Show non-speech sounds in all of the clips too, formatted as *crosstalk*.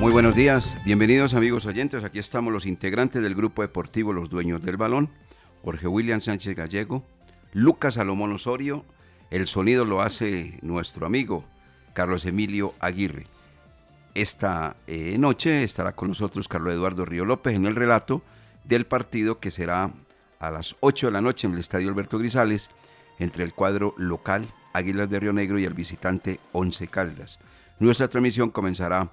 Muy buenos días, bienvenidos amigos oyentes. Aquí estamos los integrantes del grupo deportivo Los Dueños del Balón, Jorge William Sánchez Gallego, Lucas Salomón Osorio, el sonido lo hace nuestro amigo Carlos Emilio Aguirre. Esta eh, noche estará con nosotros Carlos Eduardo Río López en el relato del partido que será a las 8 de la noche en el Estadio Alberto Grisales entre el cuadro local Águilas de Río Negro y el visitante Once Caldas. Nuestra transmisión comenzará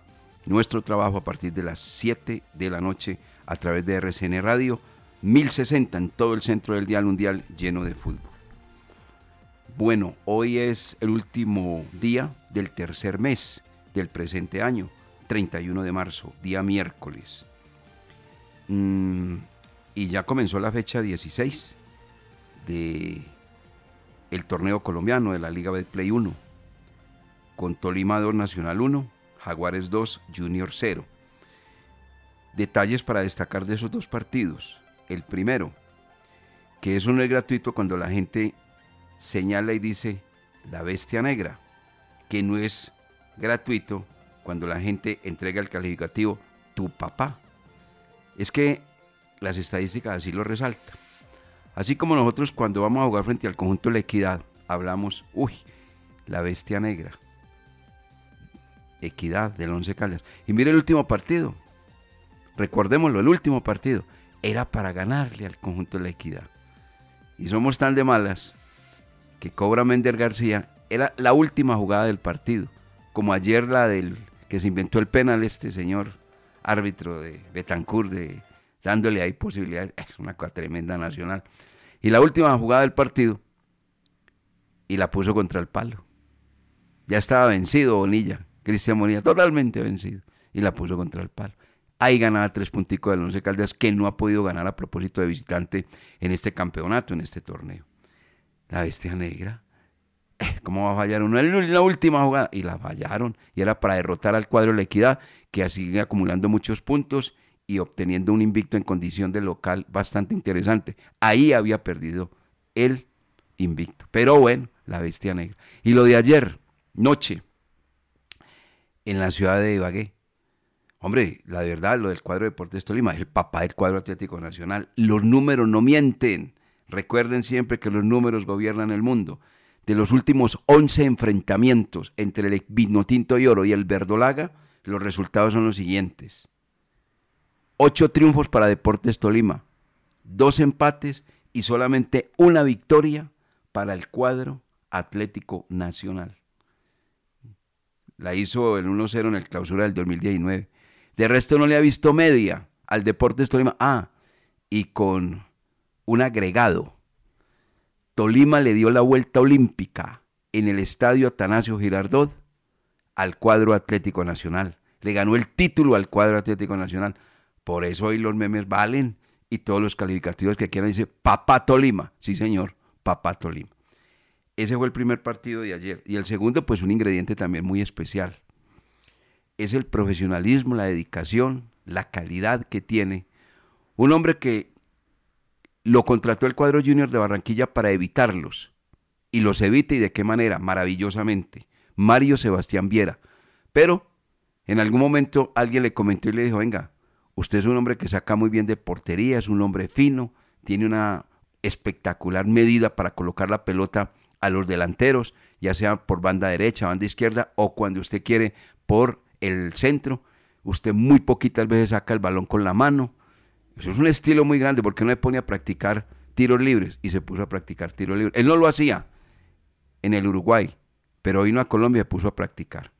nuestro trabajo a partir de las 7 de la noche a través de RCN Radio 1060 en todo el centro del Dial Mundial lleno de fútbol. Bueno, hoy es el último día del tercer mes del presente año, 31 de marzo, día miércoles. Mm, y ya comenzó la fecha 16 de el torneo colombiano de la Liga de Play 1 con Tolima 2 Nacional 1, Jaguares 2 Junior 0. Detalles para destacar de esos dos partidos. El primero, que eso no es gratuito cuando la gente señala y dice la bestia negra, que no es gratuito cuando la gente entrega el calificativo tu papá. Es que las estadísticas así lo resaltan. Así como nosotros cuando vamos a jugar frente al conjunto de la equidad, hablamos, uy, la bestia negra. Equidad del Once Caldas. Y mire el último partido. Recordémoslo, el último partido era para ganarle al conjunto de la equidad. Y somos tan de malas que cobra Mender García. Era la última jugada del partido. Como ayer la del que se inventó el penal este señor árbitro de Betancourt, de, dándole ahí posibilidades. Es una cosa tremenda nacional. Y la última jugada del partido y la puso contra el palo. Ya estaba vencido Bonilla, Cristian Bonilla, totalmente vencido. Y la puso contra el palo. Ahí ganaba tres punticos del Once Caldas que no ha podido ganar a propósito de visitante en este campeonato, en este torneo. La bestia negra. Eh, ¿Cómo va a fallar uno en la última jugada? Y la fallaron. Y era para derrotar al cuadro de la equidad, que sigue acumulando muchos puntos y obteniendo un invicto en condición de local bastante interesante. Ahí había perdido el invicto. Pero bueno, la bestia negra. Y lo de ayer, noche, en la ciudad de Ibagué. Hombre, la verdad, lo del cuadro de Deportes Tolima, el papá del cuadro Atlético Nacional. Los números no mienten. Recuerden siempre que los números gobiernan el mundo. De los últimos 11 enfrentamientos entre el Vinotinto y Oro y el Verdolaga, los resultados son los siguientes. Ocho triunfos para Deportes Tolima, dos empates y solamente una victoria para el cuadro Atlético Nacional. La hizo el 1-0 en el clausura del 2019. De resto no le ha visto media al Deportes Tolima. Ah, y con un agregado. Tolima le dio la vuelta olímpica en el estadio Atanasio Girardot al cuadro Atlético Nacional. Le ganó el título al cuadro Atlético Nacional. Por eso hoy los memes valen y todos los calificativos que quieran dice Papá Tolima. Sí, señor, Papá Tolima. Ese fue el primer partido de ayer. Y el segundo, pues un ingrediente también muy especial. Es el profesionalismo, la dedicación, la calidad que tiene. Un hombre que lo contrató el cuadro junior de Barranquilla para evitarlos. Y los evita y de qué manera, maravillosamente. Mario Sebastián Viera. Pero en algún momento alguien le comentó y le dijo, venga, usted es un hombre que saca muy bien de portería, es un hombre fino, tiene una espectacular medida para colocar la pelota a los delanteros, ya sea por banda derecha, banda izquierda o cuando usted quiere por el centro. Usted muy poquitas veces saca el balón con la mano. Eso es un estilo muy grande porque no le pone a practicar tiros libres y se puso a practicar tiros libres. Él no lo hacía en el Uruguay, pero vino a Colombia y puso a practicar.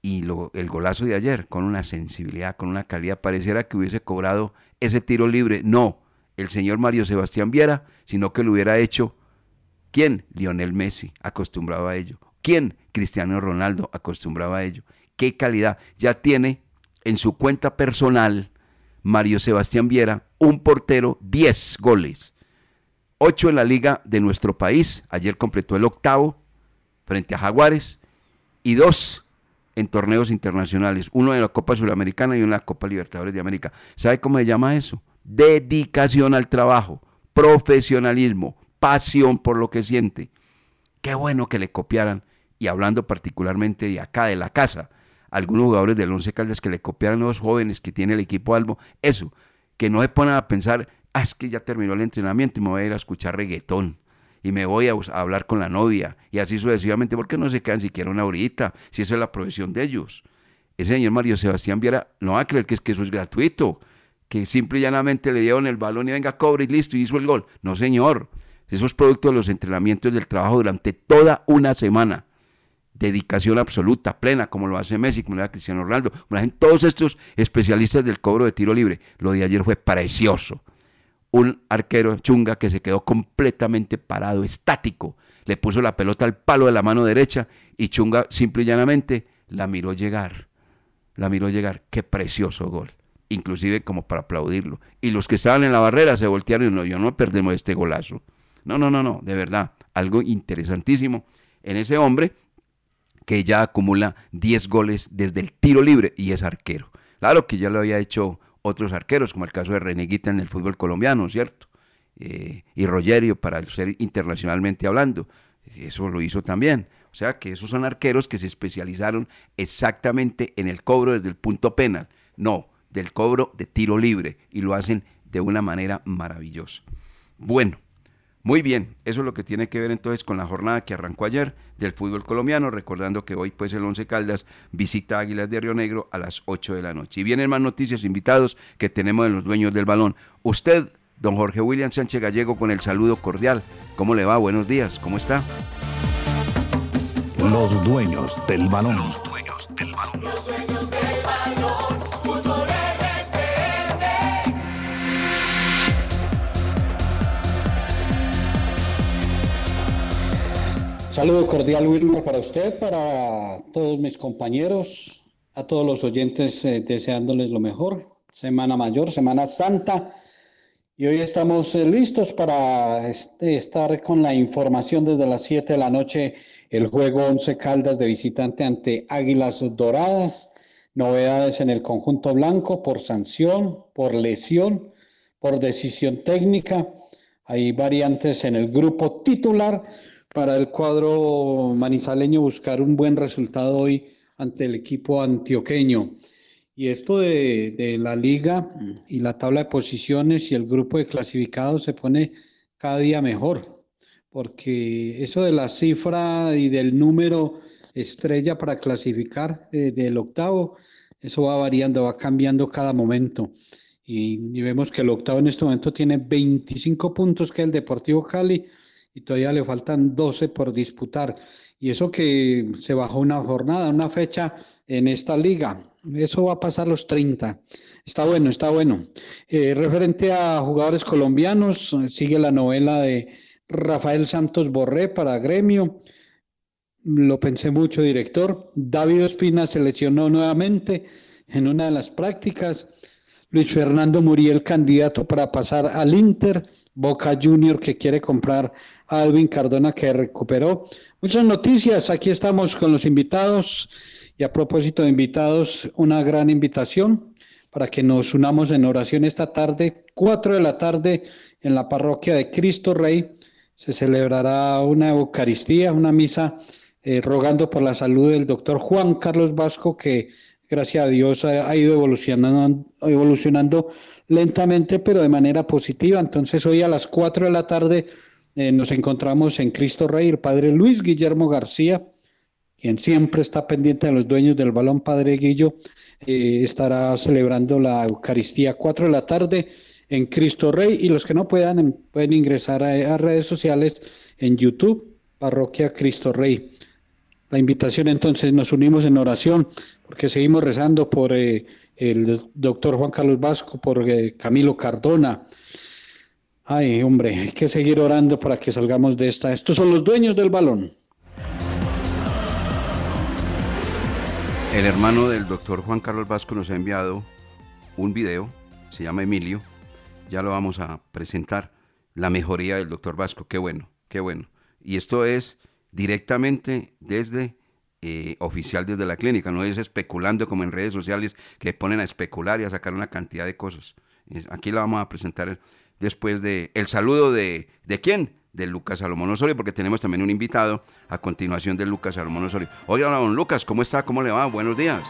Y lo, el golazo de ayer, con una sensibilidad, con una calidad, pareciera que hubiese cobrado ese tiro libre. No, el señor Mario Sebastián Viera, sino que lo hubiera hecho ¿Quién? Lionel Messi, acostumbrado a ello. ¿Quién? Cristiano Ronaldo, acostumbrado a ello. ¿Qué calidad? Ya tiene en su cuenta personal Mario Sebastián Viera, un portero, 10 goles. 8 en la liga de nuestro país. Ayer completó el octavo frente a Jaguares. Y dos en torneos internacionales. Uno en la Copa Sudamericana y uno en la Copa Libertadores de América. ¿Sabe cómo se llama eso? Dedicación al trabajo, profesionalismo, pasión por lo que siente. Qué bueno que le copiaran, y hablando particularmente de acá, de la casa, algunos jugadores del Once Caldas que le copiaran a los jóvenes que tiene el equipo Albo, eso, que no se ponen a pensar, ah, es que ya terminó el entrenamiento y me voy a ir a escuchar reggaetón y me voy a, hablar con la novia y así sucesivamente, porque no se quedan siquiera una horita, si esa es la profesión de ellos. Ese señor Mario Sebastián Viera no va a creer que, es, eso es gratuito, que simple y llanamente le dieron el balón y venga, cobre y listo, y hizo el gol. No, señor. Eso es producto de los entrenamientos del trabajo durante toda una semana. Dedicación absoluta, plena, como lo hace Messi, como lo hace Cristiano Ronaldo, como hacen todos estos especialistas del cobro de tiro libre. Lo de ayer fue precioso. Un arquero chunga que se quedó completamente parado, estático. Le puso la pelota al palo de la mano derecha y chunga simple y llanamente la miró llegar. La miró llegar. Qué precioso gol inclusive como para aplaudirlo. Y los que estaban en la barrera se voltearon y no, yo no perdemos este golazo. No, no, no, no, de verdad, algo interesantísimo en ese hombre que ya acumula 10 goles desde el tiro libre y es arquero. Claro que ya lo había hecho otros arqueros, como el caso de Reneguita en el fútbol colombiano, ¿cierto? Eh, y Rogerio, para ser internacionalmente hablando, eso lo hizo también. O sea que esos son arqueros que se especializaron exactamente en el cobro desde el punto penal, no, del cobro de tiro libre, y lo hacen de una manera maravillosa. Bueno, muy bien, eso es lo que tiene que ver entonces con la jornada que arrancó ayer del fútbol colombiano, recordando que hoy pues el Once Caldas visita Águilas de Río Negro a las 8 de la noche. Y vienen más noticias, invitados que tenemos de los dueños del balón. Usted, don Jorge William Sánchez Gallego, con el saludo cordial. ¿Cómo le va? Buenos días, ¿cómo está? Los dueños del balón. Los dueños del balón. Saludo cordial, Wilmer, para usted, para todos mis compañeros, a todos los oyentes, eh, deseándoles lo mejor. Semana Mayor, Semana Santa. Y hoy estamos eh, listos para este, estar con la información desde las 7 de la noche, el juego 11 Caldas de visitante ante Águilas Doradas. Novedades en el conjunto blanco por sanción, por lesión, por decisión técnica. Hay variantes en el grupo titular para el cuadro manizaleño buscar un buen resultado hoy ante el equipo antioqueño. Y esto de, la liga y la tabla de posiciones y el grupo de clasificados se pone cada día mejor, porque eso de la cifra y del número estrella para clasificar eh, del octavo, eso va variando, va cambiando cada momento. Y, y, vemos que el octavo en este momento tiene 25 puntos, que el Deportivo Cali, y todavía le faltan 12 por disputar. Y eso que se bajó una jornada, una fecha en esta liga. Eso va a pasar los 30. Está bueno, está bueno. Eh, referente a jugadores colombianos, sigue la novela de Rafael Santos Borré para Gremio. Lo pensé mucho, director. David Espina se lesionó nuevamente en una de las prácticas. Luis Fernando Muriel, candidato para pasar al Inter. Boca Junior que quiere comprar a Alvin Cardona que recuperó. Muchas noticias, aquí estamos con los invitados y a propósito de invitados, una gran invitación. para que nos unamos en oración esta tarde, 4 de la tarde, en la parroquia de Cristo Rey. Se celebrará una Eucaristía, una misa, eh, rogando por la salud del doctor Juan Carlos Vasco, que gracias a Dios ha, ha ido evolucionando, evolucionando lentamente, pero de manera positiva. Entonces hoy a las 4 de la tarde eh, nos encontramos en Cristo Rey, el padre Luis Guillermo García, quien siempre está pendiente de los dueños del balón, padre Guillo, eh, estará celebrando la Eucaristía 4 de la tarde en Cristo Rey y los que no puedan em, pueden ingresar a, redes sociales en YouTube, Parroquia Cristo Rey. La invitación entonces nos unimos en oración porque seguimos rezando por eh, el doctor Juan Carlos Vasco, por Camilo Cardona. Ay, hombre, hay que seguir orando para que salgamos de esta. Estos son los dueños del balón. El hermano del doctor Juan Carlos Vasco nos ha enviado un video, se llama Emilio, ya lo vamos a presentar, la mejoría del doctor Vasco, qué bueno, qué bueno. Y esto es directamente desde eh, oficial desde la clínica, no es especulando como en redes sociales que ponen a especular y a sacar una cantidad de cosas. Aquí la vamos a presentar después de el saludo de, ¿de quién? De Lucas Salomón Osorio, porque tenemos también un invitado a continuación de Lucas Salomón Osorio. Oiga, don Lucas, ¿cómo está? ¿Cómo le va? Buenos días.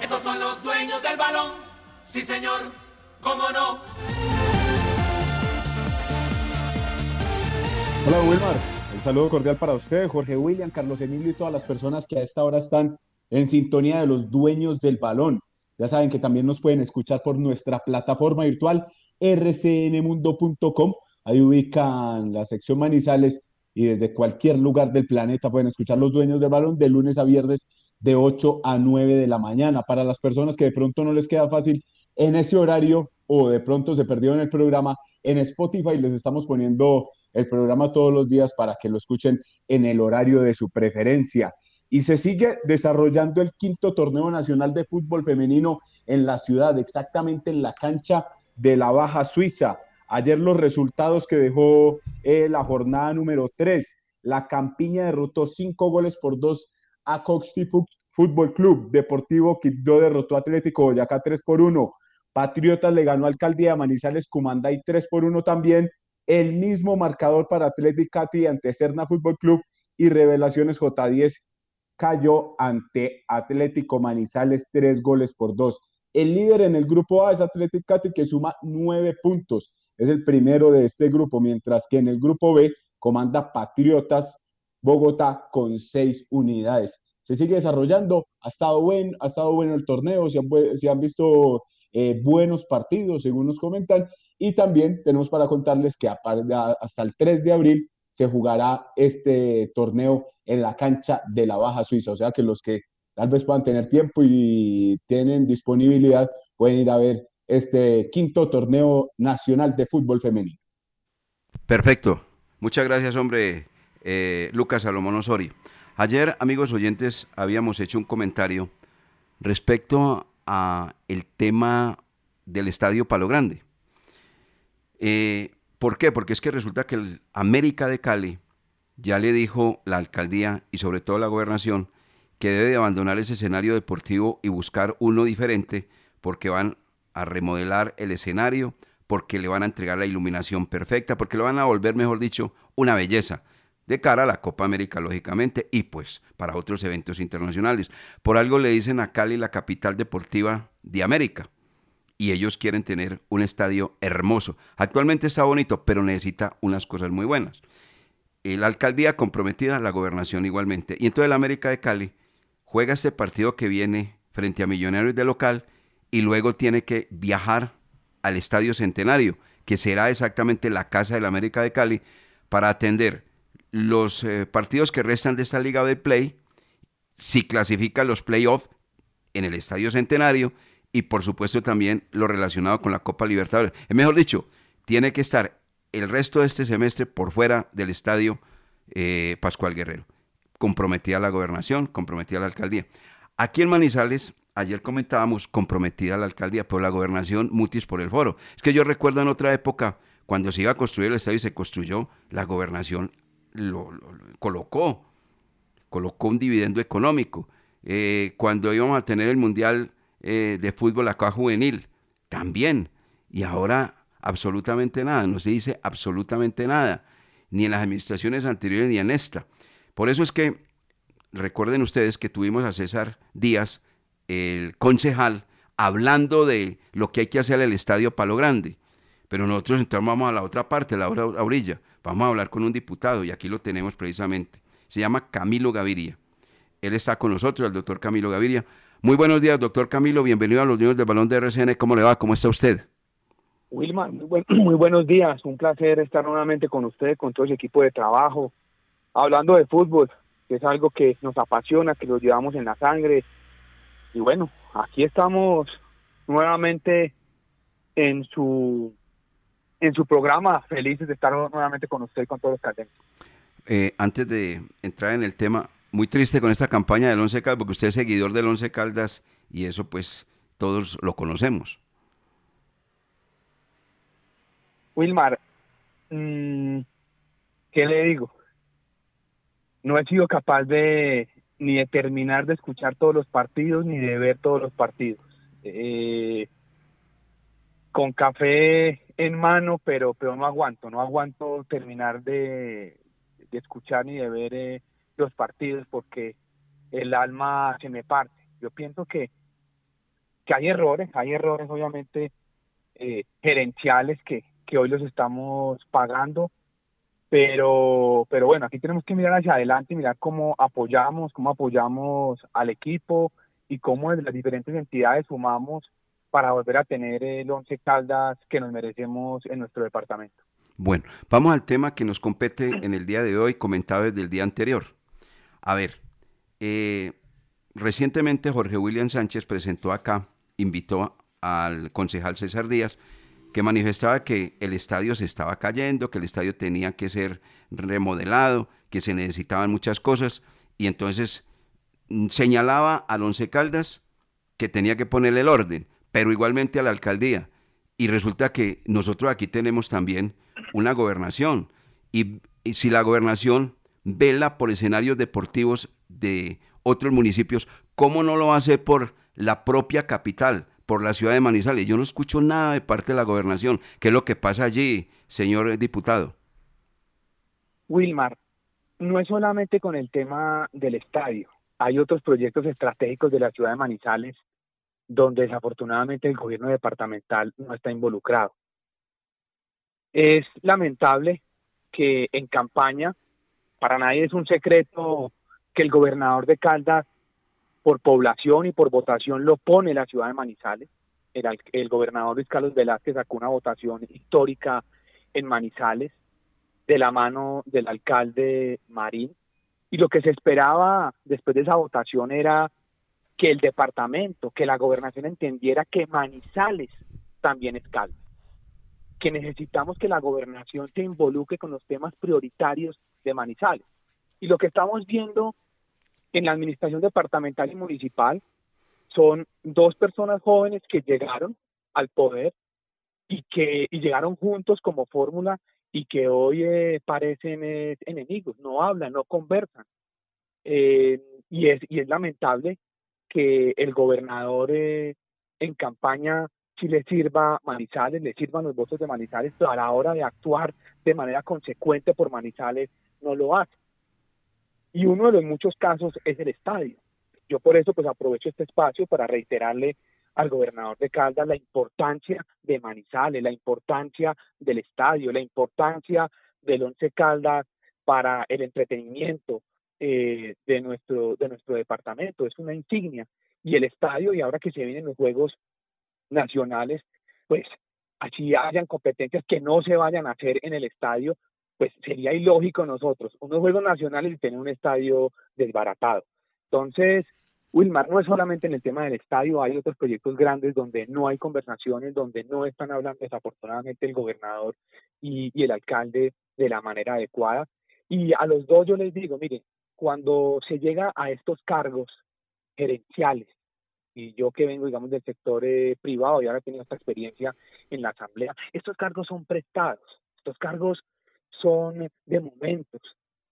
Estos son los dueños del balón. Sí, señor. ¿Cómo no? Hola, Wilmar. El saludo cordial para usted, Jorge William, Carlos Emilio y todas las personas que a esta hora están en sintonía de los dueños del balón. Ya saben que también nos pueden escuchar por nuestra plataforma virtual rcnmundo.com. Ahí ubican la sección Manizales y desde cualquier lugar del planeta pueden escuchar los dueños del balón de lunes a viernes de 8 a 9 de la mañana. Para las personas que de pronto no les queda fácil en ese horario o de pronto se perdieron el programa, en Spotify les estamos poniendo el programa todos los días para que lo escuchen en el horario de su preferencia. Y se sigue desarrollando el quinto torneo nacional de fútbol femenino en la ciudad, exactamente en la cancha de la Baja Suiza. Ayer los resultados que dejó eh, la jornada número 3. La Campiña derrotó cinco goles por dos a Coxty Fútbol Club. Deportivo Quibdó derrotó a Atlético Boyacá 3 por 1. Patriotas le ganó a Alcaldía Manizales Cumanday 3 por 1 también. El mismo marcador para Atlético Cati ante Serna Fútbol Club y Revelaciones J10 cayó ante Atlético Manizales 3 goles por 2. El líder en el grupo A es Atlético Cati que suma 9 puntos. Es el primero de este grupo, mientras que en el grupo B comanda Patriotas Bogotá con 6 unidades. Se sigue desarrollando, ha estado, buen, ha estado bueno el torneo, se han, se han visto eh, buenos partidos, según nos comentan, y también tenemos para contarles que hasta el 3 de abril se jugará este torneo en la cancha de la Baja Suiza, o sea que los que tal vez puedan tener tiempo y tienen disponibilidad pueden ir a ver este quinto torneo nacional de fútbol femenino. Perfecto. Muchas gracias, hombre, eh, Lucas Salomón Osorio. Ayer, amigos oyentes, habíamos hecho un comentario respecto a el tema del Estadio Palo Grande. Eh, ¿Por qué? Porque es que resulta que el América de Cali ya le dijo la alcaldía y sobre todo la gobernación que debe abandonar ese escenario deportivo y buscar uno diferente porque van a remodelar el escenario, porque le van a entregar la iluminación perfecta, porque lo van a volver, mejor dicho, una belleza de cara a la Copa América, lógicamente, y pues para otros eventos internacionales. Por algo le dicen a Cali la capital deportiva de América, y ellos quieren tener un estadio hermoso. Actualmente está bonito, pero necesita unas cosas muy buenas. Eh, la alcaldía comprometida, la gobernación igualmente. Y entonces el América de Cali juega este partido que viene frente a Millonarios de local y luego tiene que viajar al Estadio Centenario, que será exactamente la casa del América de Cali, para atender los eh, partidos que restan de esta liga de play, si clasifica los playoffs en el Estadio Centenario y por supuesto también lo relacionado con la Copa Libertadores. Es mejor dicho, tiene que estar el resto de este semestre por fuera del Estadio eh, Pascual Guerrero. Comprometida la gobernación, comprometida la alcaldía. Aquí en Manizales, ayer comentábamos comprometida la alcaldía, pero la gobernación mutis por el foro. Es que yo recuerdo en otra época, cuando se iba a construir el estadio y se construyó, la gobernación lo, lo, lo colocó, colocó un dividendo económico. Eh, cuando íbamos a tener el Mundial eh, de fútbol acá juvenil, también. Y ahora absolutamente nada, no se dice absolutamente nada, ni en las administraciones anteriores ni en esta. Por eso es que recuerden ustedes que tuvimos a César Díaz, el concejal, hablando de lo que hay que hacer al estadio Palo Grande. Pero nosotros entonces vamos a la otra parte, la otra orilla. Vamos a hablar con un diputado y aquí lo tenemos precisamente. Se llama Camilo Gaviria. Él está con nosotros, el doctor Camilo Gaviria. Muy buenos días, doctor Camilo. Bienvenido a los niños del balón de RCN. ¿Cómo le va? ¿Cómo está usted? Wilmar, muy, *clears throat* muy buenos días. Un placer estar nuevamente con usted, con todo el equipo de trabajo, hablando de fútbol, que es algo que nos apasiona, que lo llevamos en la sangre. Y bueno, aquí estamos nuevamente en su en su programa, felices de estar nuevamente con usted y con todos los caldenses. Eh, antes de entrar en el tema, muy triste con esta campaña del Once Caldas, porque usted es seguidor del Once Caldas y eso pues todos lo conocemos. Wilmar, mm, ¿qué le digo? No he sido capaz de ni de terminar de escuchar todos los partidos ni de ver todos los partidos. Eh, con café en mano, pero pero no aguanto, no aguanto terminar de, escuchar ni de ver eh, los partidos porque el alma se me parte. Yo pienso que, que hay errores, hay errores obviamente eh, gerenciales que, que hoy los estamos pagando, pero, pero bueno, aquí tenemos que mirar hacia adelante y mirar cómo apoyamos, cómo apoyamos al equipo y cómo desde las diferentes entidades sumamos para volver a tener el once caldas que nos merecemos en nuestro departamento. Bueno, vamos al tema que nos compete en el día de hoy, comentado desde el día anterior. A ver, eh, recientemente Jorge William Sánchez presentó acá, invitó al concejal César Díaz, que manifestaba que el estadio se estaba cayendo, que el estadio tenía que ser remodelado, que se necesitaban muchas cosas, y entonces mm, señalaba al Once Caldas que tenía que ponerle el orden, pero igualmente a la alcaldía. Y resulta que nosotros aquí tenemos también una gobernación, y, si la gobernación vela por escenarios deportivos de otros municipios, ¿cómo no lo hacer por la propia capital? Por la ciudad de Manizales. Yo no escucho nada de parte de la gobernación. ¿Qué es lo que pasa allí, señor diputado? Wilmar, no es solamente con el tema del estadio. Hay otros proyectos estratégicos de la ciudad de Manizales donde desafortunadamente el gobierno departamental no está involucrado. Es lamentable que en campaña, para nadie es un secreto que el gobernador de Caldas por población y por votación lo pone la ciudad de Manizales. El, el gobernador Luis Carlos Velázquez sacó una votación histórica en Manizales de la mano del alcalde Marín. Y lo que se esperaba después de esa votación era que el departamento, que la gobernación entendiera que Manizales también es caldo, que necesitamos que la gobernación se involucre con los temas prioritarios de Manizales. Y lo que estamos viendo en la administración departamental y municipal son dos personas jóvenes que llegaron al poder y que llegaron juntos como fórmula y que hoy eh, parecen eh, enemigos, no hablan, no conversan. Eh, y, es, y es lamentable que el gobernador en campaña si le sirva Manizales, le sirvan los votos de Manizales, pero a la hora de actuar de manera consecuente por Manizales no lo hace y uno de los muchos casos es el estadio. Yo por eso pues aprovecho este espacio para reiterarle al gobernador de Caldas la importancia de Manizales, la importancia del estadio, la importancia del Once Caldas para el entretenimiento eh, de nuestro de nuestro departamento. Es una insignia y el estadio y ahora que se vienen los juegos nacionales, pues así hayan competencias que no se vayan a hacer en el estadio, pues sería ilógico nosotros, unos Juegos Nacionales y tener un estadio desbaratado. Entonces, Wilmar, no es solamente en el tema del estadio, hay otros proyectos grandes donde no hay conversaciones, donde no están hablando desafortunadamente el gobernador y, y el alcalde de la manera adecuada. Y a los dos yo les digo, miren, cuando se llega a estos cargos gerenciales, y yo que vengo, digamos, del sector eh, privado y ahora he tenido esta experiencia en la asamblea, estos cargos son prestados, estos cargos son de momentos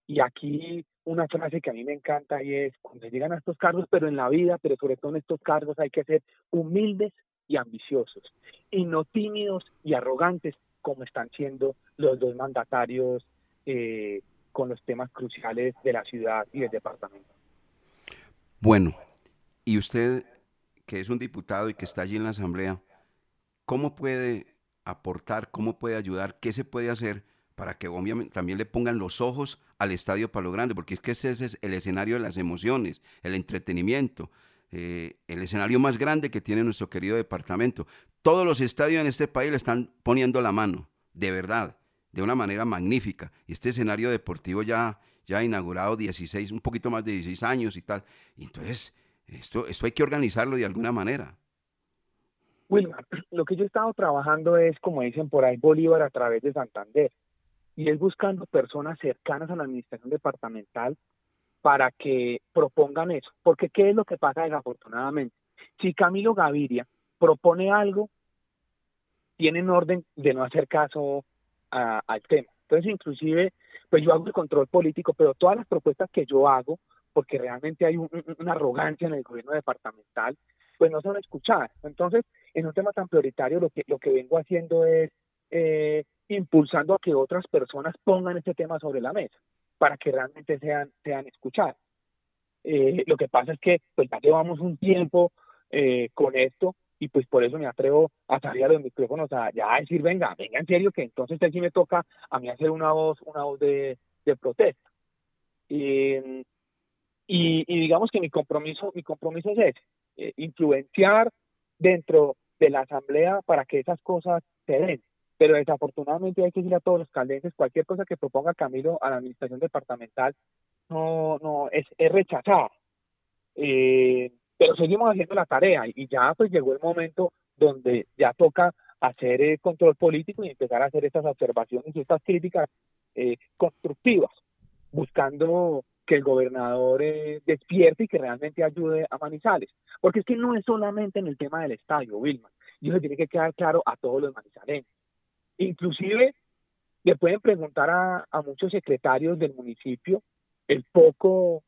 Y aquí una frase que a mí me encanta y es, cuando llegan a estos cargos, pero en la vida, pero sobre todo en estos cargos hay que ser humildes y ambiciosos, y no tímidos y arrogantes como están siendo los dos mandatarios eh, con los temas cruciales de la ciudad y del departamento. Bueno, y usted, que es un diputado y que está allí en la Asamblea, ¿cómo puede aportar, cómo puede ayudar, qué se puede hacer para que también le pongan los ojos al Estadio Palo Grande? Porque es que ese es el escenario de las emociones, el entretenimiento. Eh, el escenario más grande que tiene nuestro querido departamento. Todos los estadios en este país le están poniendo la mano, de verdad, de una manera magnífica. Y este escenario deportivo ya, ya inaugurado 16, un poquito más de 16 años y tal. Entonces, esto, esto hay que organizarlo de alguna manera. Wilmar, *clears throat* lo que yo he estado trabajando es, como dicen por ahí, Bolívar a través de Santander. Y es buscando personas cercanas a la administración departamental para que propongan eso. Porque ¿qué es lo que pasa desafortunadamente? Si Camilo Gaviria propone algo, tienen orden de no hacer caso al tema. Entonces, inclusive, pues yo hago el control político, pero todas las propuestas que yo hago, porque realmente hay una arrogancia en el gobierno departamental, pues no son escuchadas. Entonces, en un tema tan prioritario, lo que, lo que vengo haciendo es eh, impulsando a que otras personas pongan este tema sobre la mesa para que realmente sean, sean escuchadas. Eh, lo que pasa es que pues ya llevamos un tiempo eh, con esto y pues por eso me atrevo a salir a los micrófonos a decir, venga, venga en serio que entonces sí me toca a mí hacer una voz, una voz de, protesta. Y, y, digamos que mi compromiso, mi compromiso es ese, eh, influenciar dentro de la asamblea para que esas cosas se den pero desafortunadamente hay que decirle a todos los caldenses, cualquier cosa que proponga Camilo a la administración departamental no, no es, es rechazada. Eh, pero seguimos haciendo la tarea y ya pues llegó el momento donde ya toca hacer el control político y empezar a hacer estas observaciones y estas críticas eh, constructivas, buscando que el gobernador eh, despierte y que realmente ayude a Manizales. Porque es que no es solamente en el tema del estadio, Wilma, y eso tiene que quedar claro a todos los manizaleños. Inclusive le pueden preguntar a, muchos secretarios del municipio el poco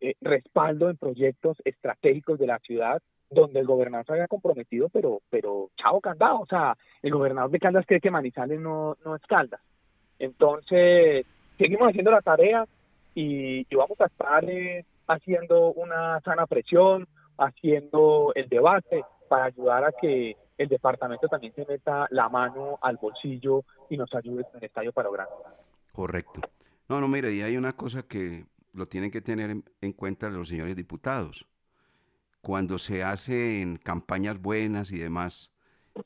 eh, respaldo en proyectos estratégicos de la ciudad donde el gobernador se había comprometido, pero, pero chao candado, o sea, el gobernador de Caldas cree que Manizales no, no es Caldas. Entonces, seguimos haciendo la tarea y, vamos a estar eh, haciendo una sana presión, haciendo el debate para ayudar a que el departamento también se meta la mano al bolsillo y nos ayude en el estadio para Grande. Correcto. No, no, mire, y hay una cosa que lo tienen que tener en, cuenta los señores diputados. Cuando se hacen campañas buenas y demás,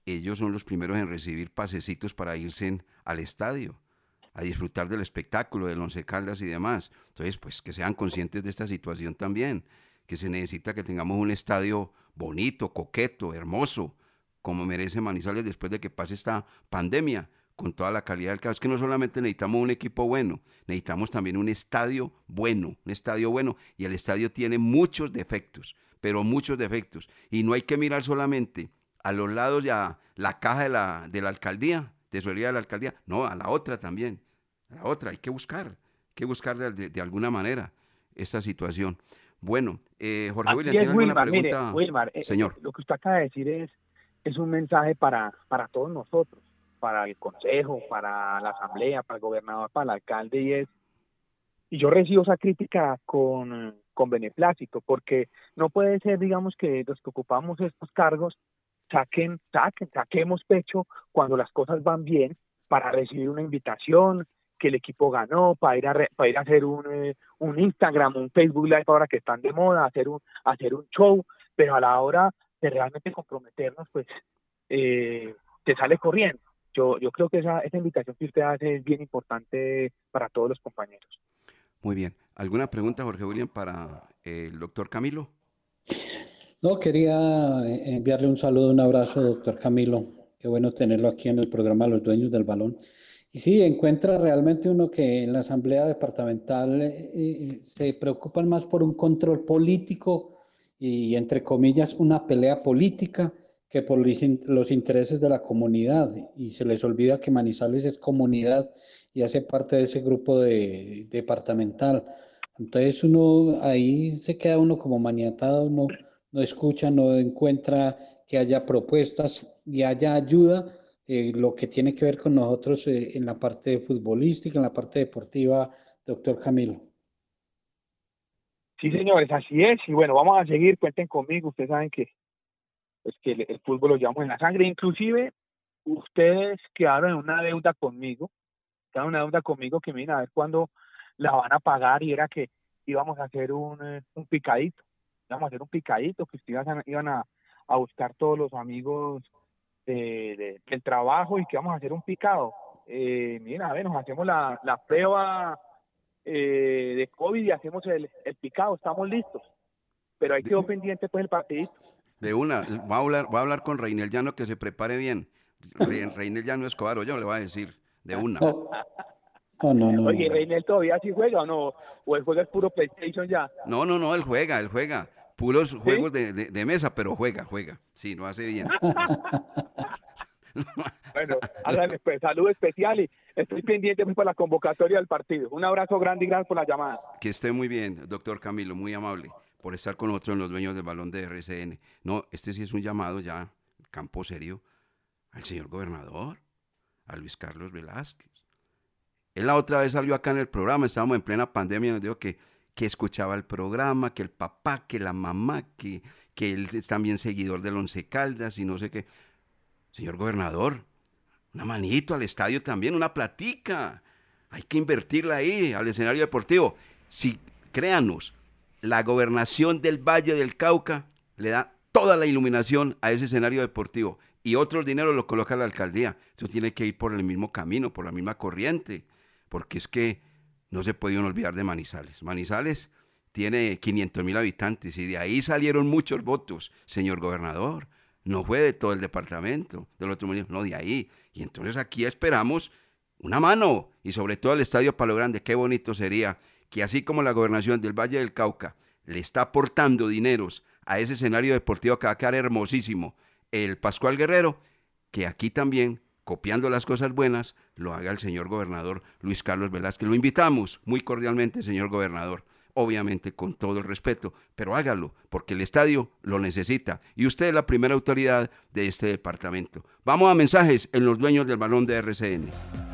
ellos son los primeros en recibir pasecitos para irse al estadio, a disfrutar del espectáculo, del Once Caldas y demás. Entonces, pues que sean conscientes de esta situación también, que se necesita que tengamos un estadio bonito, coqueto, hermoso, como merece Manizales después de que pase esta pandemia, con toda la calidad del caso. Es que no solamente necesitamos un equipo bueno, necesitamos también un estadio bueno, un estadio bueno. Y el estadio tiene muchos defectos, pero muchos defectos. Y no hay que mirar solamente a los lados ya la caja de la, de la alcaldía, tesorería de la alcaldía, no, a la otra también. A la otra, hay que buscar, hay que buscar de, alguna manera esta situación. Bueno, eh, Jorge William, ¿tiene alguna pregunta? Wilmar, eh, Señor. lo que usted acaba de decir es es un mensaje para, para todos nosotros, para el Consejo, para la Asamblea, para el gobernador, para el alcalde, y es, y yo recibo esa crítica con, con beneplácito, porque no puede ser, digamos, que los que ocupamos estos cargos saquen, saquen, saquemos pecho cuando las cosas van bien para recibir una invitación, que el equipo ganó, para ir a, para ir a hacer un, eh, un Instagram, un Facebook Live ahora que están de moda, hacer un, hacer un show, pero a la hora de realmente comprometernos, pues eh, te sale corriendo. Yo, yo creo que esa, esa invitación que usted hace es bien importante para todos los compañeros. Muy bien. ¿Alguna pregunta, Jorge William, para el doctor Camilo? No, quería eh, enviarle un saludo, un abrazo, doctor Camilo. Qué bueno tenerlo aquí en el programa Los Dueños del Balón. Y sí, encuentra realmente uno que en la Asamblea Departamental eh, se preocupan más por un control político y, entre comillas, una pelea política que por los intereses de la comunidad. Y se les olvida que Manizales es comunidad y hace parte de ese grupo de, departamental. Entonces uno ahí se queda uno como maniatado, no, no escucha, no encuentra que haya propuestas y haya ayuda, eh, lo que tiene que ver con nosotros eh, en la parte futbolística, en la parte deportiva, doctor Camilo. Sí, señores, así es. Y bueno, vamos a seguir, cuenten conmigo. Ustedes saben que, pues, que el, fútbol lo llevamos en la sangre. Inclusive, ustedes quedaron en una deuda conmigo, quedaron en una deuda conmigo que miren a ver cuándo la van a pagar y era que íbamos a hacer un, eh, un picadito, íbamos a hacer un picadito, que ustedes iban a, a buscar todos los amigos de, del trabajo y que vamos a hacer un picado. Eh, mira, a ver, nos hacemos la prueba eh, de COVID y hacemos el, el, picado, estamos listos. Pero hay que quedó pendiente pues el partidito. De una, va a hablar, va a hablar con Reinel Llano que se prepare bien. Reinel Llano Escobar, o yo le voy a decir, de una. *laughs* No, no, no, Oye, Reinel todavía sí juega o no, o él juega el puro PlayStation ya. No, no, no, él juega, él juega. Puros juegos de, de, mesa, pero juega, juega. Sí, no hace bien. *laughs* bueno, *laughs* pues, salud especial y estoy pendiente pues, para la convocatoria del partido. Un abrazo grande y gracias por la llamada. Que esté muy bien, doctor Camilo, muy amable por estar con nosotros en los dueños del balón de RCN. No, este sí es un llamado ya, campo serio, al señor gobernador, a Luis Carlos Velázquez. Él la otra vez salió acá en el programa, estábamos en plena pandemia, y nos dijo que que escuchaba el programa, que el papá, que la mamá, que, que él es también seguidor del Once Caldas y no sé qué. Señor gobernador, una manito al estadio también, una platica. Hay que invertirla ahí, al escenario deportivo. Si, créanos, la gobernación del Valle del Cauca le da toda la iluminación a ese escenario deportivo y otro dinero lo coloca la alcaldía. Eso tiene que ir por el mismo camino, por la misma corriente, porque es que no se puede olvidar de Manizales. Manizales tiene 500 mil habitantes y de ahí salieron muchos votos, señor gobernador. No fue de todo el departamento, del otro municipio, no de ahí. Y entonces aquí esperamos una mano y sobre todo el Estadio Palo Grande. Qué bonito sería que así como la gobernación del Valle del Cauca le está aportando dineros a ese escenario deportivo que va a quedar hermosísimo, el Pascual Guerrero, que aquí también copiando las cosas buenas, lo haga el señor gobernador Luis Carlos Velázquez. Lo invitamos muy cordialmente, señor gobernador, obviamente con todo el respeto, pero hágalo, porque el estadio lo necesita y usted es la primera autoridad de este departamento. Vamos a mensajes en los dueños del balón de RCN.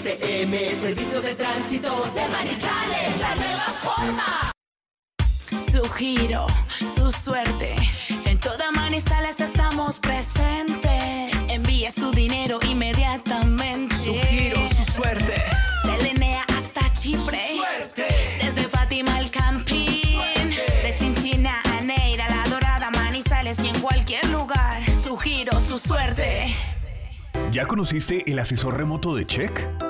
STM, Servicio de Tránsito de Manizales, la nueva forma. Su giro, su suerte. En toda Manizales estamos presentes. Envíe su dinero inmediatamente. Su giro, su suerte. De Lenea hasta Chipre. Suerte. Desde Fátima al Campín. De Chinchina a Neira, La Dorada, Manizales y en cualquier lugar. Su giro, su suerte. ¿Ya conociste el asesor remoto de Check?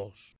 todos.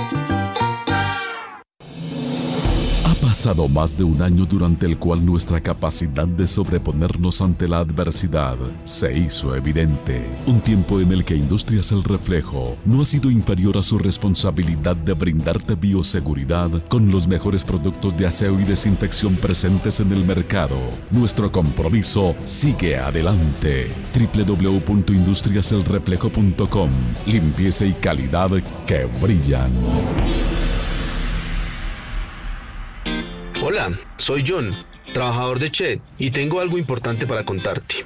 Pasado más de un año durante el cual nuestra capacidad de sobreponernos ante la adversidad se hizo evidente. Un tiempo en el que Industrias El Reflejo no ha sido inferior a su responsabilidad de brindarte bioseguridad con los mejores productos de aseo y desinfección presentes en el mercado. Nuestro compromiso sigue adelante. www.industriaselreflejo.com Limpieza y calidad que brillan. Hola, soy John, trabajador de Chet, y tengo algo importante para contarte.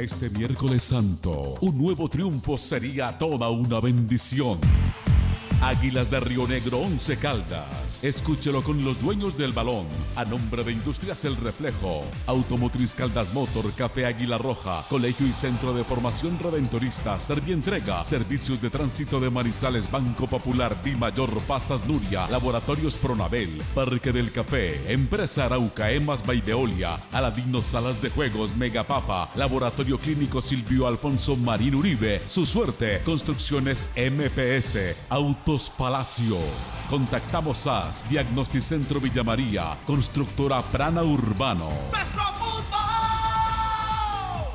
Este miércoles santo, un nuevo triunfo sería toda una bendición. Águilas de Río Negro 11 Caldas. Escúchelo con los dueños del balón. A nombre de Industrias El Reflejo, Automotriz Caldas Motor, Café Águila Roja, Colegio y Centro de Formación Redentorista, Servientrega, Servicios de Tránsito de Manizales, Banco Popular, Di Mayor, Pastas Nuria, Laboratorios Pronabel, Parque del Café, Empresa Arauca, Emas Baideolia, Aladino Salas de Juegos, Megapapa, Laboratorio Clínico Silvio Alfonso Marín Uribe, Su Suerte, Construcciones MPS, Autos Palacio. Contactamos a Diagnosticentro Villa María, Constructora Prana Urbano.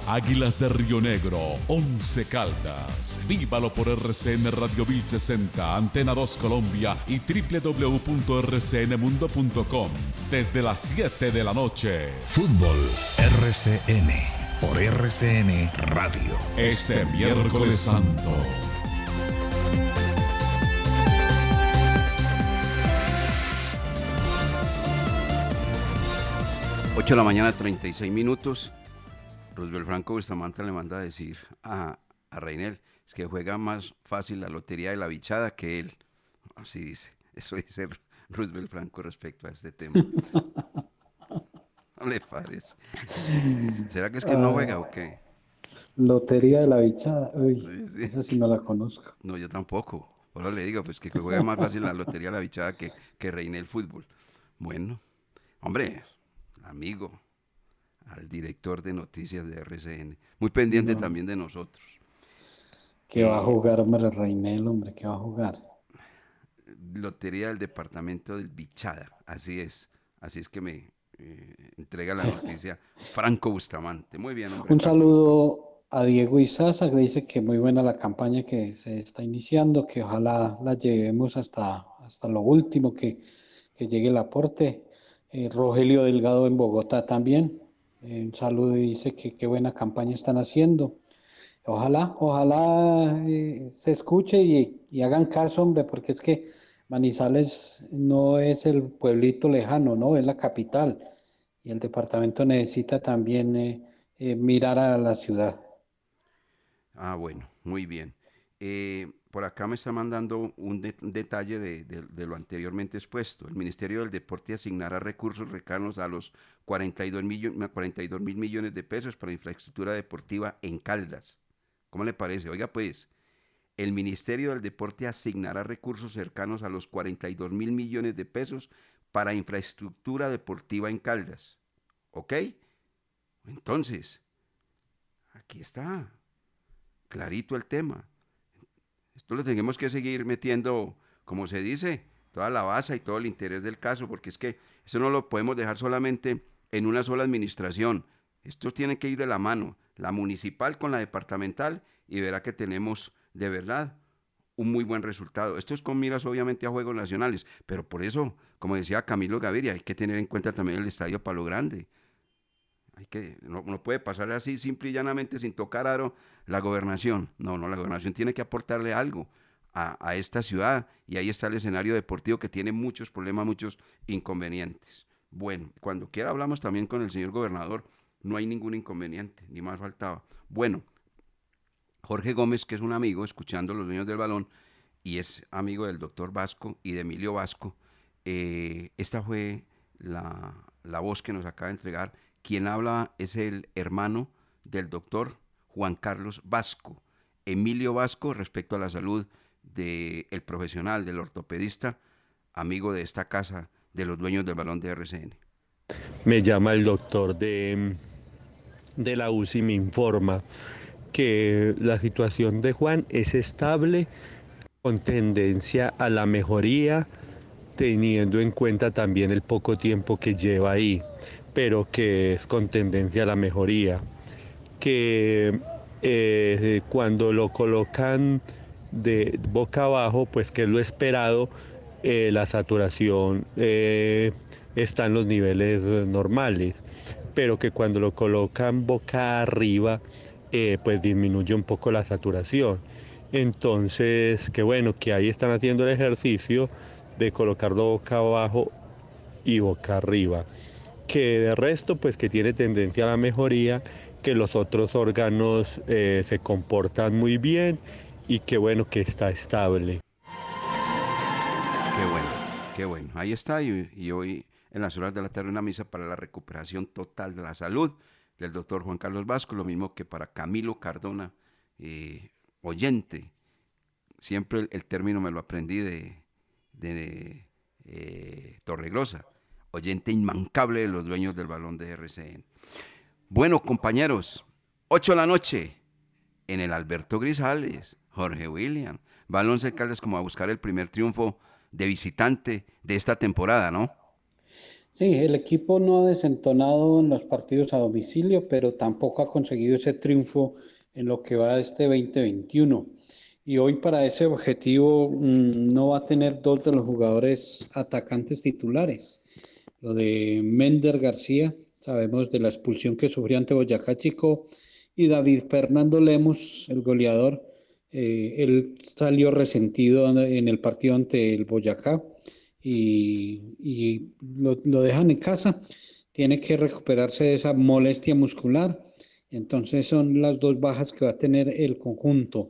Águilas de Río Negro, 11 Caldas. Vívalo por RCN Radio 1060, Antena 2 Colombia y www.rcnmundo.com desde las 7 de la noche. Fútbol RCN por RCN Radio. Este miércoles santo. Ocho de la mañana, 36 minutos. Roosevelt Franco Bustamante le manda a decir a, a Reinel es que juega más fácil la lotería de la bichada que él. Así dice. *laughs* Eso dice Roosevelt Franco respecto a este tema. *laughs* no le parece. ¿Será que es que no juega o qué? Lotería de la bichada. Uy, esa sí no la conozco. No, yo tampoco. Ahora le digo, pues que juega más fácil la lotería de la bichada que, que reine el fútbol. Bueno, hombre, amigo, al director de noticias de RCN. Muy pendiente No. también de nosotros. ¿Qué va a jugar, hombre, Reinel, hombre? ¿Qué va a jugar? Lotería del departamento del Bichada, así es. Así es que me eh, entrega la noticia *laughs* Franco Bustamante. Muy bien, hombre. Un Franco. saludo a Diego Izaza, que dice que muy buena la campaña que se está iniciando, que ojalá la llevemos hasta, hasta lo último, que, que llegue el aporte. Eh, Rogelio Delgado en Bogotá también. eh, un saludo y dice que qué buena campaña están haciendo. Ojalá, ojalá eh, se escuche y, y hagan caso, hombre, porque es que Manizales no es el pueblito lejano, ¿no? Es la capital. Y el departamento necesita también mirar a la ciudad. Ah, bueno, muy bien. Por acá me está mandando un, de- un detalle de, lo anteriormente expuesto. El Ministerio del Deporte asignará recursos cercanos a los 42 mil 42 mil millones de pesos para infraestructura deportiva en Caldas. ¿Cómo le parece? Oiga, pues, el Ministerio del Deporte asignará recursos cercanos a los 42 mil millones de pesos para infraestructura deportiva en Caldas. ¿Ok? Entonces, aquí está. clarito el tema. Esto lo tenemos que seguir metiendo, como se dice, toda la base y todo el interés del caso, porque es que eso no lo podemos dejar solamente en una sola administración. Estos tienen que ir de la mano, la municipal con la departamental, y verá que tenemos de verdad un muy buen resultado. Esto es con miras obviamente a Juegos Nacionales, pero por eso, como decía Camilo Gaviria, hay que tener en cuenta también el Estadio Palo Grande. No, puede pasar así simple y llanamente sin tocar aro la gobernación. No, no, la gobernación tiene que aportarle algo a, esta ciudad y ahí está el escenario deportivo que tiene muchos problemas, muchos inconvenientes. Bueno, cuando quiera hablamos también con el señor gobernador, no hay ningún inconveniente, ni más faltaba. Bueno, Jorge Gómez, que es un amigo, escuchando los dueños del balón, y es amigo del doctor Vasco y de Emilio Vasco, eh, esta fue la voz que nos acaba de entregar. Quien habla es el hermano del doctor Juan Carlos Vasco, Emilio Vasco, respecto a la salud del el profesional, del ortopedista, amigo de esta casa, de los dueños del balón de RCN. Me llama el doctor de, de la UCI, me informa que la situación de Juan es estable, con tendencia a la mejoría, teniendo en cuenta también el poco tiempo que lleva ahí, pero que es con tendencia a la mejoría. Que eh, cuando lo colocan de boca abajo, pues que es lo esperado, eh, la saturación eh, está en los niveles normales, pero que cuando lo colocan boca arriba, eh, pues disminuye un poco la saturación. Entonces, que bueno, que ahí están haciendo el ejercicio de colocarlo boca abajo y boca arriba. Que de resto, pues que tiene tendencia a la mejoría, que los otros órganos eh, se comportan muy bien y que bueno, que está estable. Qué bueno, qué bueno. Ahí está y, y hoy en las horas de la tarde una misa para la recuperación total de la salud del doctor Juan Carlos Vasco, lo mismo que para Camilo Cardona, eh, oyente. Siempre el, término me lo aprendí de, de eh, Torregrosa, oyente inmancable de los dueños del balón de RCN. Bueno, compañeros, 8 de la noche en el Alberto Grisales, Jorge William. Balón Caldas como a buscar el primer triunfo de visitante de esta temporada, ¿no? Sí, el equipo no ha desentonado en los partidos a domicilio, pero tampoco ha conseguido ese triunfo en lo que va de este 2021. Y hoy para ese objetivo mmm, no va a tener dos de los jugadores atacantes titulares. Lo de Mender García, sabemos de la expulsión que sufrió ante Boyacá Chico, y David Fernando Lemos, el goleador, eh, él salió resentido en el partido ante el Boyacá y, lo, dejan en casa, tiene que recuperarse de esa molestia muscular. Entonces son las dos bajas que va a tener el conjunto.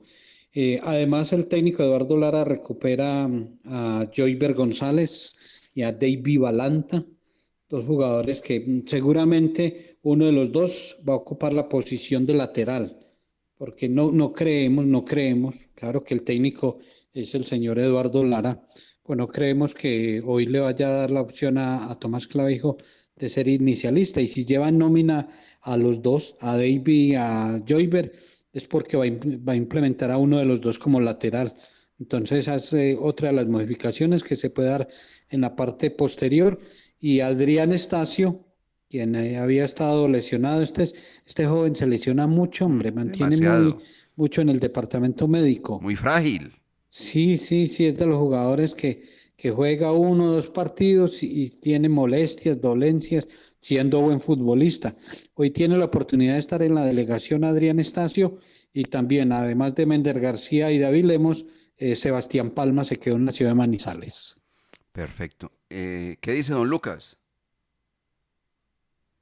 Eh, además, el técnico Eduardo Lara recupera a Joyber González y a David Balanta, dos jugadores que seguramente uno de los dos va a ocupar la posición de lateral, porque no, no creemos, no creemos, claro que el técnico es el señor Eduardo Lara, bueno, creemos que hoy le vaya a dar la opción a, a Tomás Clavijo de ser inicialista. Y si lleva nómina a los dos, a David y a Joyber, es porque va va a, implementar a uno de los dos como lateral. Entonces, hace otra de las modificaciones que se puede dar en la parte posterior. Y Adrián Estacio, quien había estado lesionado, este, este joven se lesiona mucho, hombre, mantiene muy, mucho en el departamento médico. Muy frágil. Sí, sí, sí, es de los jugadores que, que juega uno o dos partidos y, y, tiene molestias, dolencias, siendo buen futbolista. Hoy tiene la oportunidad de estar en la delegación Adrián Estacio y también, además de Mender García y David Lemos, eh, Sebastián Palma se quedó en la ciudad de Manizales. Perfecto. Eh, ¿Qué dice don Lucas?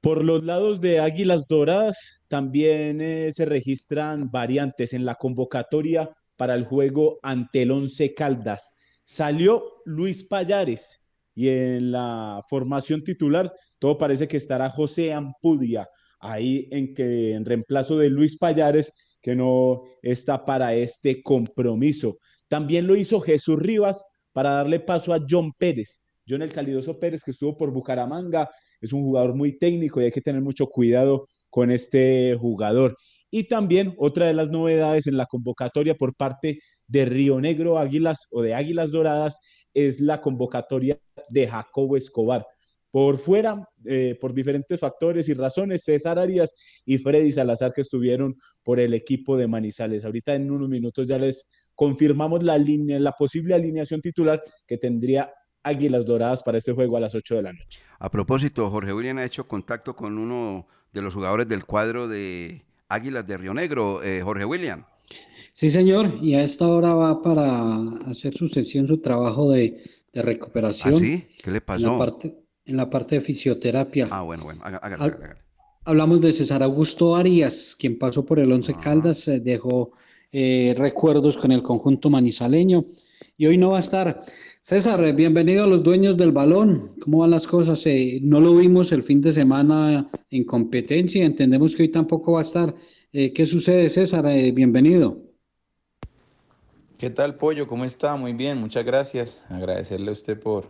Por los lados de Águilas Doradas también eh, se registran variantes en la convocatoria para el juego ante el Once Caldas. Salió Luis Payares y en la formación titular todo parece que estará José Ampudia ahí en que en reemplazo de Luis Payares que no está para este compromiso. También lo hizo Jesús Rivas para darle paso a John Pérez. John el Calidoso Pérez que estuvo por Bucaramanga, es un jugador muy técnico y hay que tener mucho cuidado con este jugador. Y también otra de las novedades en la convocatoria por parte de Río Negro Águilas o de Águilas Doradas es la convocatoria de Jacobo Escobar. Por fuera, eh, por diferentes factores y razones, César Arias y Freddy Salazar que estuvieron por el equipo de Manizales. Ahorita en unos minutos ya les confirmamos la, línea, la posible alineación titular que tendría Águilas Doradas para este juego a las 8 de la noche. A propósito, Jorge William ha hecho contacto con uno de los jugadores del cuadro de Águilas de Río Negro, eh, Jorge William. Sí, señor, y a esta hora va para hacer su sesión, su trabajo de, recuperación. ¿Ah, sí? ¿Qué le pasó? En la parte, en la parte de fisioterapia. Ah, bueno, bueno, hágale, Hablamos de César Augusto Arias, quien pasó por el Once ah. Caldas, dejó eh, recuerdos con el conjunto manizaleño y hoy no va a estar. César, eh, bienvenido a los dueños del balón. ¿Cómo van las cosas? no lo vimos el fin de semana en competencia, entendemos que hoy tampoco va a estar. ¿Qué sucede, César? bienvenido. ¿Qué tal, Pollo? ¿Cómo está? Muy bien, muchas gracias. Agradecerle a usted por,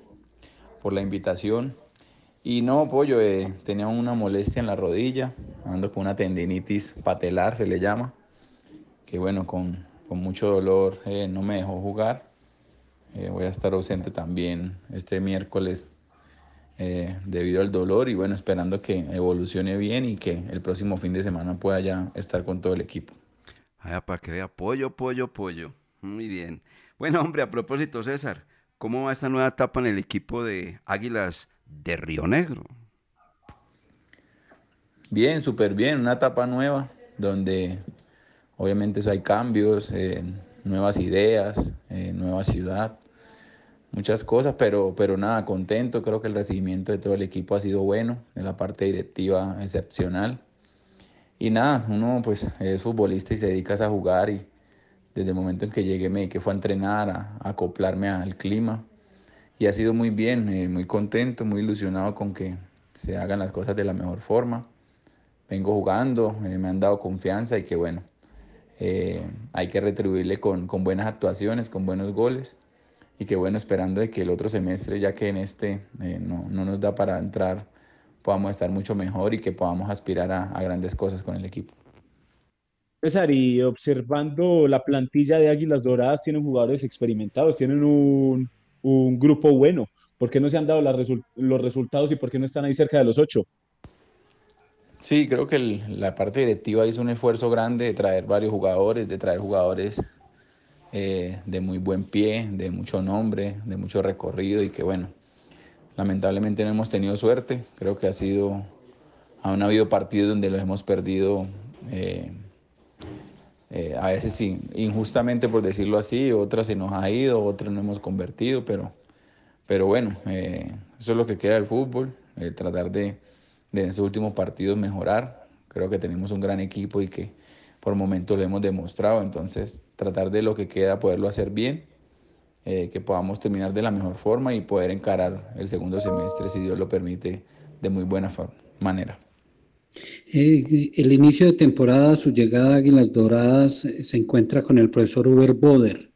por la invitación. Y no, pollo, eh, tenía una molestia en la rodilla, ando con una tendinitis patelar, se le llama, que bueno, con, mucho dolor eh, no me dejó jugar. Eh, voy a estar ausente también este miércoles debido al dolor y bueno, esperando que evolucione bien y que el próximo fin de semana pueda ya estar con todo el equipo. Ah, para que vea, pollo, pollo, pollo. Muy bien. Bueno, hombre, a propósito, César, ¿cómo va esta nueva etapa en el equipo de Águilas de Río Negro. Bien, súper bien, una etapa nueva donde obviamente hay cambios, eh, nuevas ideas, eh, nueva ciudad, muchas cosas, pero, pero nada, contento, creo que el recibimiento de todo el equipo ha sido bueno, de la parte directiva excepcional. Y nada, uno pues es futbolista y se dedica a jugar y desde el momento en que llegué me que fue a entrenar, a acoplarme al clima y ha sido muy bien, eh, muy contento, muy ilusionado con que se hagan las cosas de la mejor forma. Vengo jugando, eh, me han dado confianza y que bueno, eh, hay que retribuirle con, con, buenas actuaciones, con buenos goles y que bueno, esperando de que el otro semestre, ya que en este no, no, nos da para entrar, podamos estar mucho mejor y que podamos aspirar a, a grandes cosas con el equipo. César, y observando la plantilla de Águilas Doradas, tienen jugadores experimentados, tienen un un grupo bueno? ¿Por qué no se han dado los resultados y por qué no están ahí cerca de los ocho? Sí, creo que la parte directiva hizo un esfuerzo grande de traer varios jugadores, de traer jugadores eh, de muy buen pie, de mucho nombre, de mucho recorrido y que bueno, lamentablemente no hemos tenido suerte. Creo que ha sido, han habido partidos donde los hemos perdido eh, eh, a veces sí, injustamente por decirlo así, otras se nos ha ido, otras no hemos convertido, pero, pero bueno, eso es lo que queda del fútbol, tratar de, de estos últimos partidos mejorar. Creo que tenemos un gran equipo y que por momentos lo hemos demostrado, entonces tratar de lo que queda poderlo hacer bien, eh, que podamos terminar de la mejor forma y poder encarar el segundo semestre, si Dios lo permite, de muy buena manera. Eh, el inicio de temporada, su llegada a Águilas Doradas, eh, se encuentra con el profesor Uber Boder.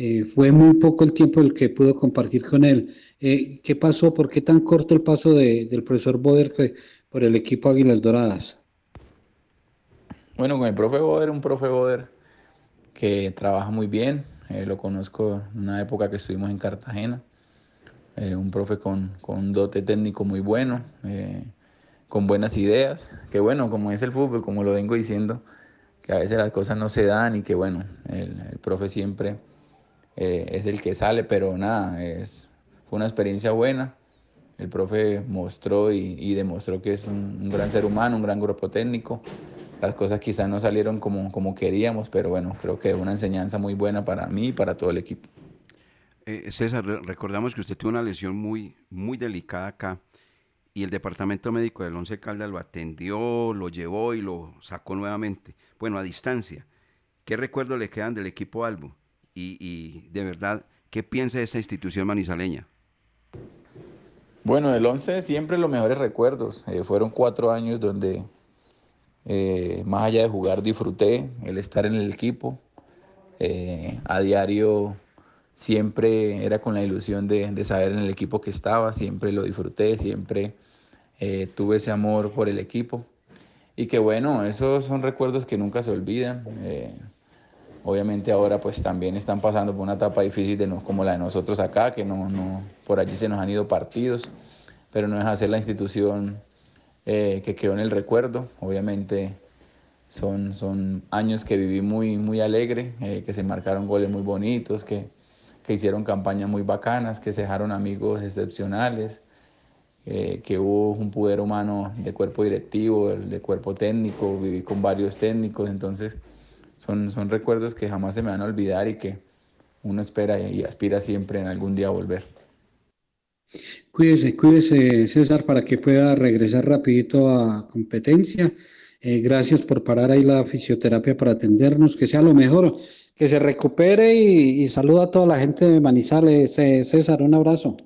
Eh, fue muy poco el tiempo el que pudo compartir con él. ¿Qué pasó? ¿Por qué tan corto el paso del profesor Boder por el equipo Águilas Doradas? Bueno, con el profe Boder, un profe Boder que trabaja muy bien. lo conozco en una época que estuvimos en Cartagena. un profe con, con, un dote técnico muy bueno con buenas ideas, que bueno, como es el fútbol, como lo vengo diciendo, que a veces las cosas no se dan y que bueno, el, profe siempre eh, es el que sale, pero nada, es, fue una experiencia buena. El profe mostró y, demostró que es un, gran ser humano, un gran grupo técnico. Las cosas quizás no salieron como, queríamos, pero bueno, creo que es una enseñanza muy buena para mí y para todo el equipo. Eh, César, recordamos que usted tuvo una lesión muy, muy delicada acá y el departamento médico del Once Caldas lo atendió, lo llevó y lo sacó nuevamente, bueno, a distancia. ¿Qué recuerdos le quedan del equipo Albo? Y, de verdad, ¿qué piensa de esa institución manizaleña? Bueno, el Once siempre los mejores recuerdos. Eh, fueron cuatro años donde, eh, más allá de jugar, disfruté el estar en el equipo. Eh, a diario siempre era con la ilusión de, de, saber en el equipo que estaba, siempre lo disfruté, siempre tuve ese amor por el equipo. y que bueno, esos son recuerdos que nunca se olvidan. Obviamente ahora pues también están pasando por una etapa difícil de no, como la de nosotros acá, que no, no, por allí se nos han ido partidos, pero no es hacer la institución eh, que quedó en el recuerdo. Obviamente son, son años que viví muy, muy alegre, eh, que se marcaron goles muy bonitos, que, que hicieron campañas muy bacanas, que se dejaron amigos excepcionales. Eh, que hubo un poder humano de cuerpo directivo, de cuerpo técnico, viví con varios técnicos, entonces son, son recuerdos que jamás se me van a olvidar y que uno espera y aspira siempre en algún día a volver. Cuídese, cuídese César para que pueda regresar rapidito a competencia. Eh, gracias por parar ahí la fisioterapia para atendernos, que sea lo mejor, que se recupere y, y saluda a toda la gente de Manizales. César, un abrazo.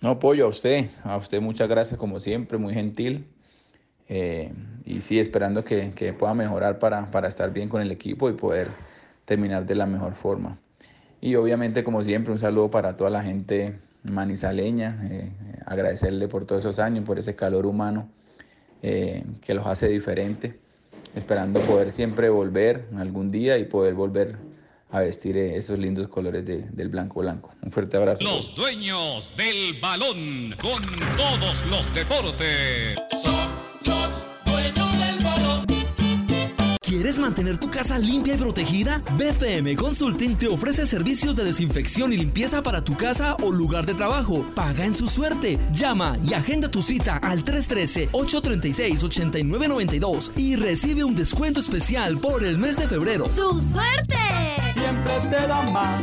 No, apoyo a usted, a usted muchas gracias como siempre, muy gentil. Eh, y sí, esperando que, que pueda mejorar para, para, estar bien con el equipo y poder terminar de la mejor forma. Y obviamente, como siempre, un saludo para toda la gente manizaleña, eh, agradecerle por todos esos años, por ese calor humano eh, que los hace diferente, esperando poder siempre volver algún día y poder volver a vestir esos lindos colores de, del blanco blanco. Un fuerte abrazo. Los dueños del balón con todos los deportes. ¿Quieres mantener tu casa limpia y protegida? BPM Consulting te ofrece servicios de desinfección y limpieza para tu casa o lugar de trabajo. Paga en su suerte. Llama y agenda tu cita al 313-836-8992 y recibe un descuento especial por el mes de febrero. ¡Su suerte! Siempre te da más.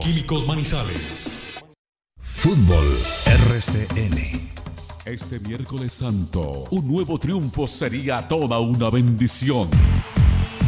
Químicos Manizales. Fútbol RCN. Este miércoles santo, un nuevo triunfo sería toda una bendición.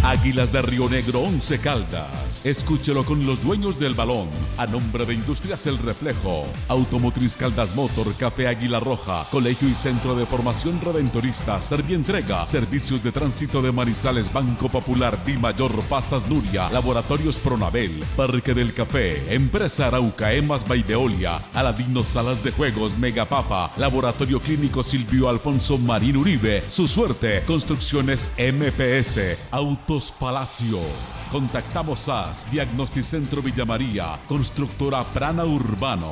Águilas de Río Negro 11 Caldas. Escúchelo con los dueños del balón. A nombre de Industrias El Reflejo, Automotriz Caldas Motor, Café Águila Roja, Colegio y Centro de Formación Redentorista, Servientrega, Servicios de Tránsito de Manizales, Banco Popular, Di Mayor, Pastas Nuria, Laboratorios Pronabel, Parque del Café, Empresa Arauca, Emas Baideolia, Aladino Salas de Juegos, Megapapa, Laboratorio Clínico Silvio Alfonso Marín Uribe, Su Suerte, Construcciones MPS, Auto Palacio. Contactamos a Diagnosticentro Villa María, Constructora Prana Urbano.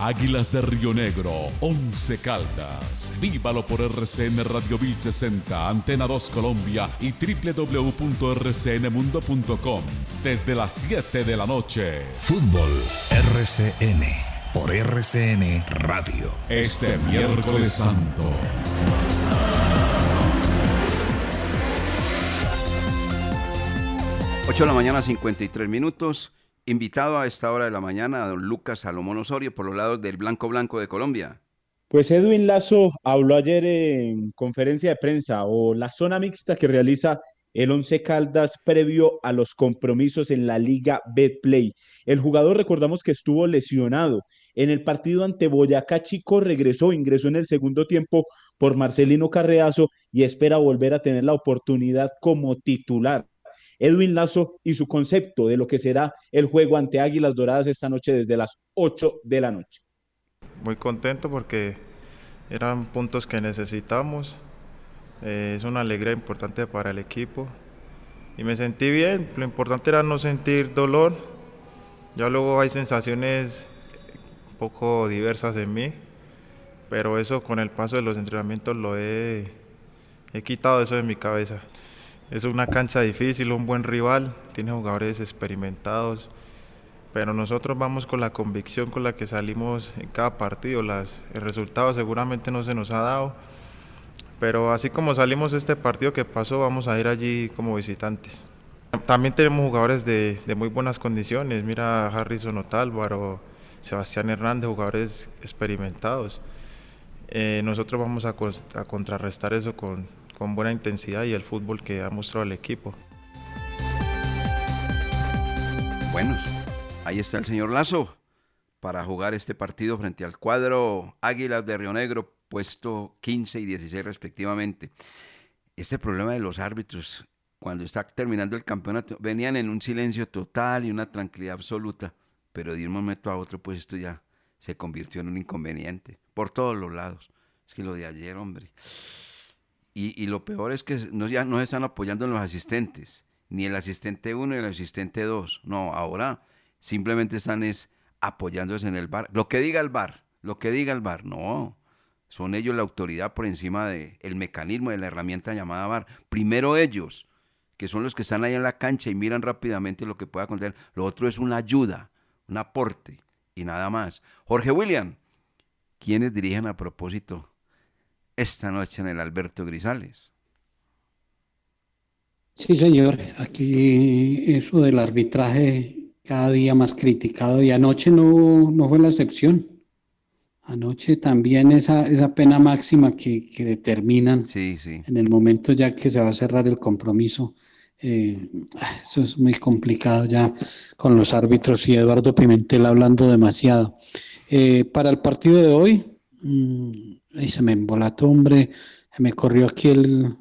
Águilas de Río Negro, 11 Caldas. Vívalo por RCN Radio 1060, Antena 2 Colombia y www.rcnmundo.com desde las 7 de la noche. Fútbol RCN por RCN Radio. Este miércoles santo. 8 de la mañana, 53 minutos. Invitado a esta hora de la mañana a don Lucas Salomón Osorio por los lados del Blanco Blanco de Colombia. Pues Edwin Lazo habló ayer en conferencia de prensa o la zona mixta que realiza el Once Caldas previo a los compromisos en la Liga Betplay. El jugador, recordamos que estuvo lesionado. En el partido ante Boyacá Chico regresó, ingresó en el segundo tiempo por Marcelino Carreazo y espera volver a tener la oportunidad como titular. Edwin Lazo y su concepto de lo que será el juego ante Águilas Doradas esta noche desde las 8 de la noche. Muy contento porque eran puntos que necesitamos. Eh, es una alegría importante para el equipo. Y me sentí bien. Lo importante era no sentir dolor. Ya luego hay sensaciones un poco diversas en mí. Pero eso con el paso de los entrenamientos lo he, he quitado eso de mi cabeza. Es una cancha difícil, un buen rival, tiene jugadores experimentados, pero nosotros vamos con la convicción con la que salimos en cada partido. Las, el resultado seguramente no se nos ha dado, pero así como salimos este partido que pasó, vamos a ir allí como visitantes. También tenemos jugadores de, de muy buenas condiciones, mira Harrison Otálvaro, Sebastián Hernández, jugadores experimentados. Eh, nosotros vamos a, a contrarrestar eso con, con buena intensidad y el fútbol que ha mostrado el equipo. Bueno, ahí está el señor Lazo para jugar este partido frente al cuadro Águilas de Río Negro, puesto 15 y 16 respectivamente. Este problema de los árbitros, cuando está terminando el campeonato, venían en un silencio total y una tranquilidad absoluta, pero de un momento a otro, pues esto ya se convirtió en un inconveniente, por todos los lados. Es que lo de ayer, hombre. Y, lo peor es que no, ya no están apoyando en los asistentes, ni el asistente 1 ni el asistente 2. No, ahora simplemente están es apoyándose en el bar. Lo que diga el bar, lo que diga el bar, no. Son ellos la autoridad por encima del el mecanismo de la herramienta llamada bar. Primero ellos, que son los que están ahí en la cancha y miran rápidamente lo que pueda contener. Lo otro es una ayuda, un aporte y nada más. Jorge William, ¿quiénes dirigen a propósito esta noche en el Alberto Grisales. Sí, señor. Aquí eso del arbitraje cada día más criticado y anoche no, no fue la excepción. Anoche también esa, esa pena máxima que, determinan en el momento ya que se va a cerrar el compromiso. Eh, eso es muy complicado ya con los árbitros y Eduardo Pimentel hablando demasiado. Eh, para el partido de hoy, mm, Ay, se me embolató, hombre. Se me corrió aquí el.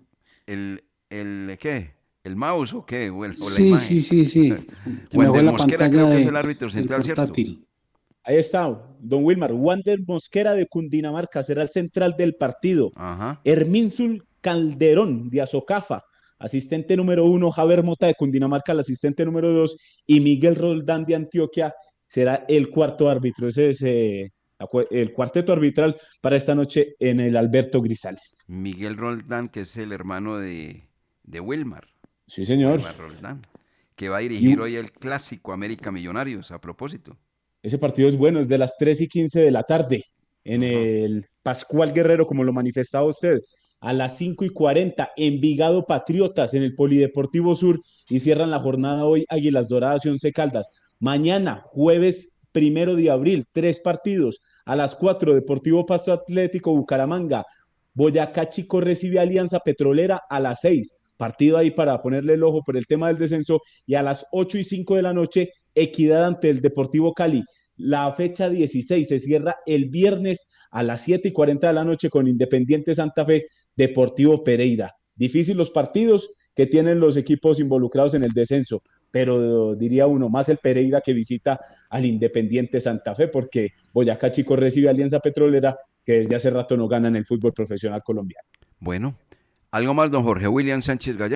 ¿El, el qué? ¿El mouse o qué? O sí, sí, sí, sí, *laughs* Se me fue la Mosquera, creo que es el árbitro central, ¿cierto? Ahí está, don Wilmar. Wander Mosquera de Cundinamarca será el central del partido. Ajá. Herminsul Calderón de Azocafa, asistente número uno. Javier Mota de Cundinamarca, el asistente número dos. Y Miguel Roldán de Antioquia será el cuarto árbitro. Ese es eh, el cuarteto arbitral para esta noche en el Alberto Grisales. Miguel Roldán, que es el hermano de, de Wilmar. Sí, señor. Wilmar Roldán, que va a dirigir hoy el clásico América Millonarios, a propósito. Ese partido es bueno, es de las 3 y 15 de la tarde, en el Pascual Guerrero, como lo manifestaba usted. A las 5 y 40, Envigado Patriotas en el Polideportivo Sur y cierran la jornada hoy Águilas Doradas y Once Caldas. Mañana, jueves primero de abril, tres partidos. A las cuatro, Deportivo Pasto Atlético Bucaramanga. Boyacá Chico recibe Alianza Petrolera a las seis. Partido ahí para ponerle el ojo por el tema del descenso. Y a las ocho y cinco de la noche, Equidad ante el Deportivo Cali. La fecha 16 se cierra el viernes a las 7 y 40 de la noche con Independiente Santa Fe, Deportivo Pereira. Difícil los partidos que tienen los equipos involucrados en el descenso, pero diría uno más el Pereira que visita al Independiente Santa Fe, porque Boyacá Chico recibe Alianza Petrolera que desde hace rato no gana en el fútbol profesional colombiano. Bueno, algo más, don Jorge William Sánchez Gallardo.